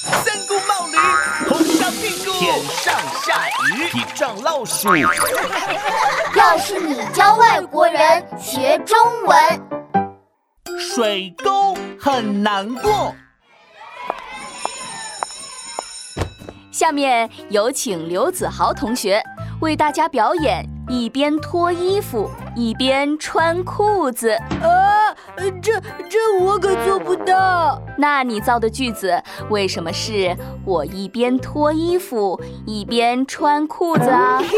三顾冒驴，红烧屁股，天上下雨，地上老鼠。要是你教外国人学中文，水沟很难过。下面有请刘子豪同学为大家表演一边脱衣服一边穿裤子。啊，这这我可做不到。那你造的句子为什么是我一边脱衣服一边穿裤子啊？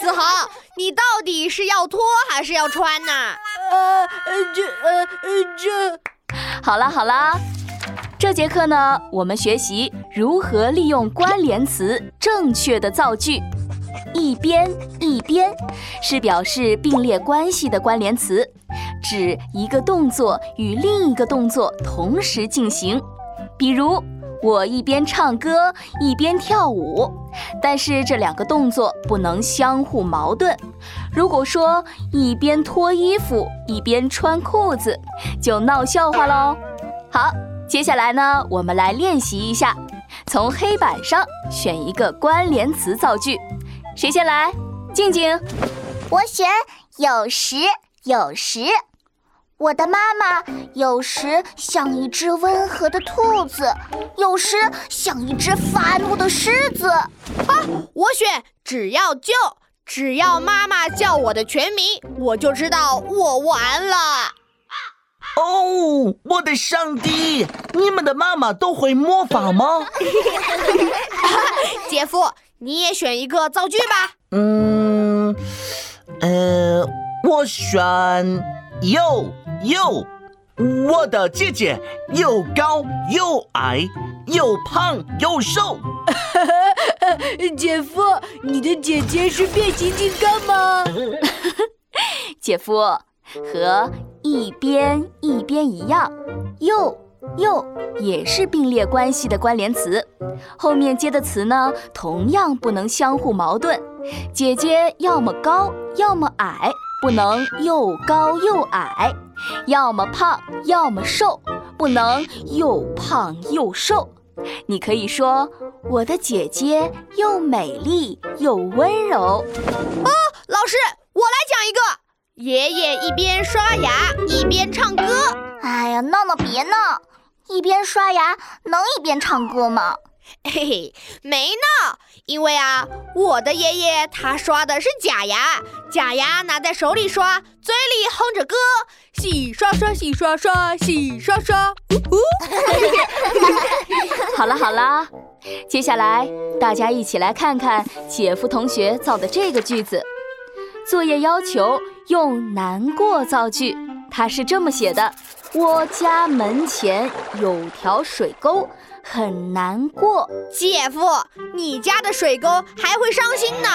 子豪，你到底是要脱还是要穿呢？呃，这呃呃这……好啦好啦。这节课呢，我们学习如何利用关联词正确的造句。一边一边是表示并列关系的关联词，指一个动作与另一个动作同时进行。比如，我一边唱歌一边跳舞，但是这两个动作不能相互矛盾。如果说一边脱衣服一边穿裤子，就闹笑话喽。好。接下来呢，我们来练习一下，从黑板上选一个关联词造句。谁先来？静静，我选有时有时。我的妈妈有时像一只温和的兔子，有时像一只发怒的狮子。啊，我选只要就，只要妈妈叫我的全名，我就知道我完了。哦，我的上帝！你们的妈妈都会魔法吗？姐夫，你也选一个造句吧。嗯，呃，我选又又。我的姐姐又高又矮，又胖又瘦。姐夫，你的姐姐是变形金刚吗？姐夫和。一边一边一样，又又也是并列关系的关联词，后面接的词呢，同样不能相互矛盾。姐姐要么高，要么矮，不能又高又矮；要么胖，要么瘦，不能又胖又瘦。你可以说，我的姐姐又美丽又温柔。哦，老师，我来讲一个。爷爷一边刷牙一边唱歌。哎呀，闹闹别闹！一边刷牙能一边唱歌吗？嘿嘿，没呢，因为啊，我的爷爷他刷的是假牙，假牙拿在手里刷，嘴里哼着歌，洗刷刷，洗刷刷，洗刷刷。好了好了，接下来大家一起来看看姐夫同学造的这个句子。作业要求用难过造句，他是这么写的：我家门前有条水沟，很难过。姐夫，你家的水沟还会伤心呢？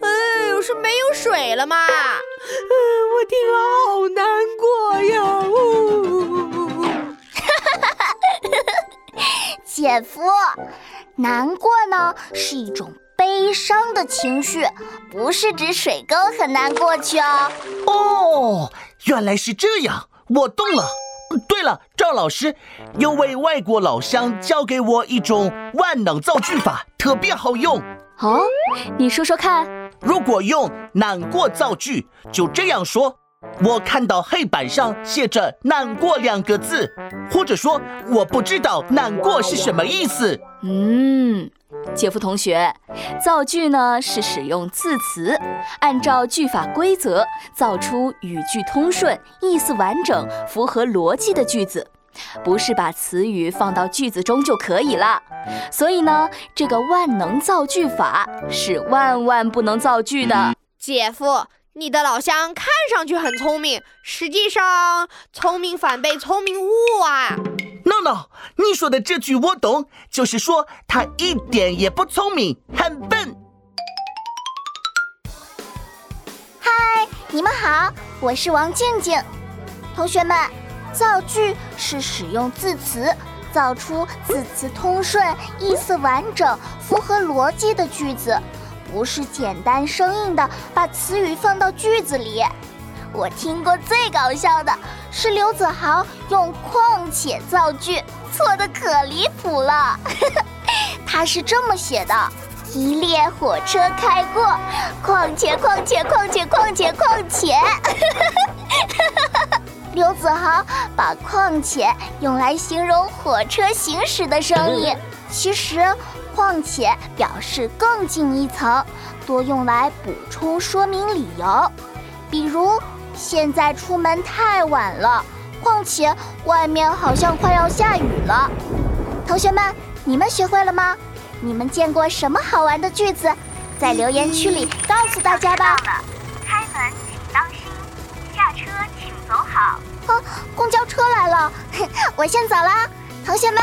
哎呦，是没有水了吗？我听了好难过呀！呜，姐夫，难过呢是一种。悲伤的情绪不是指水沟很难过去哦。哦，原来是这样，我懂了。对了，赵老师，有位外国老乡教给我一种万能造句法，特别好用。哦，你说说看。如果用难过造句，就这样说：我看到黑板上写着“难过”两个字，或者说我不知道“难过”是什么意思。嗯。姐夫同学，造句呢是使用字词，按照句法规则造出语句通顺、意思完整、符合逻辑的句子，不是把词语放到句子中就可以了。所以呢，这个万能造句法是万万不能造句的。姐夫，你的老乡看上去很聪明，实际上聪明反被聪明误啊。闹闹，你说的这句我懂，就是说他一点也不聪明，很笨。嗨，你们好，我是王静静。同学们，造句是使用字词造出字词通顺、意思完整、符合逻辑的句子，不是简单生硬的把词语放到句子里。我听过最搞笑的是刘子豪用“况且”造句，错的可离谱了。他是这么写的：一列火车开过，况且况且况且况且况且。刘子豪把“况且”用来形容火车行驶的声音，其实“况且”表示更进一层，多用来补充说明理由。比如，现在出门太晚了，况且外面好像快要下雨了。同学们，你们学会了吗？你们见过什么好玩的句子？在留言区里告诉大家吧。好。哦，公交车来了，我先走了，同学们。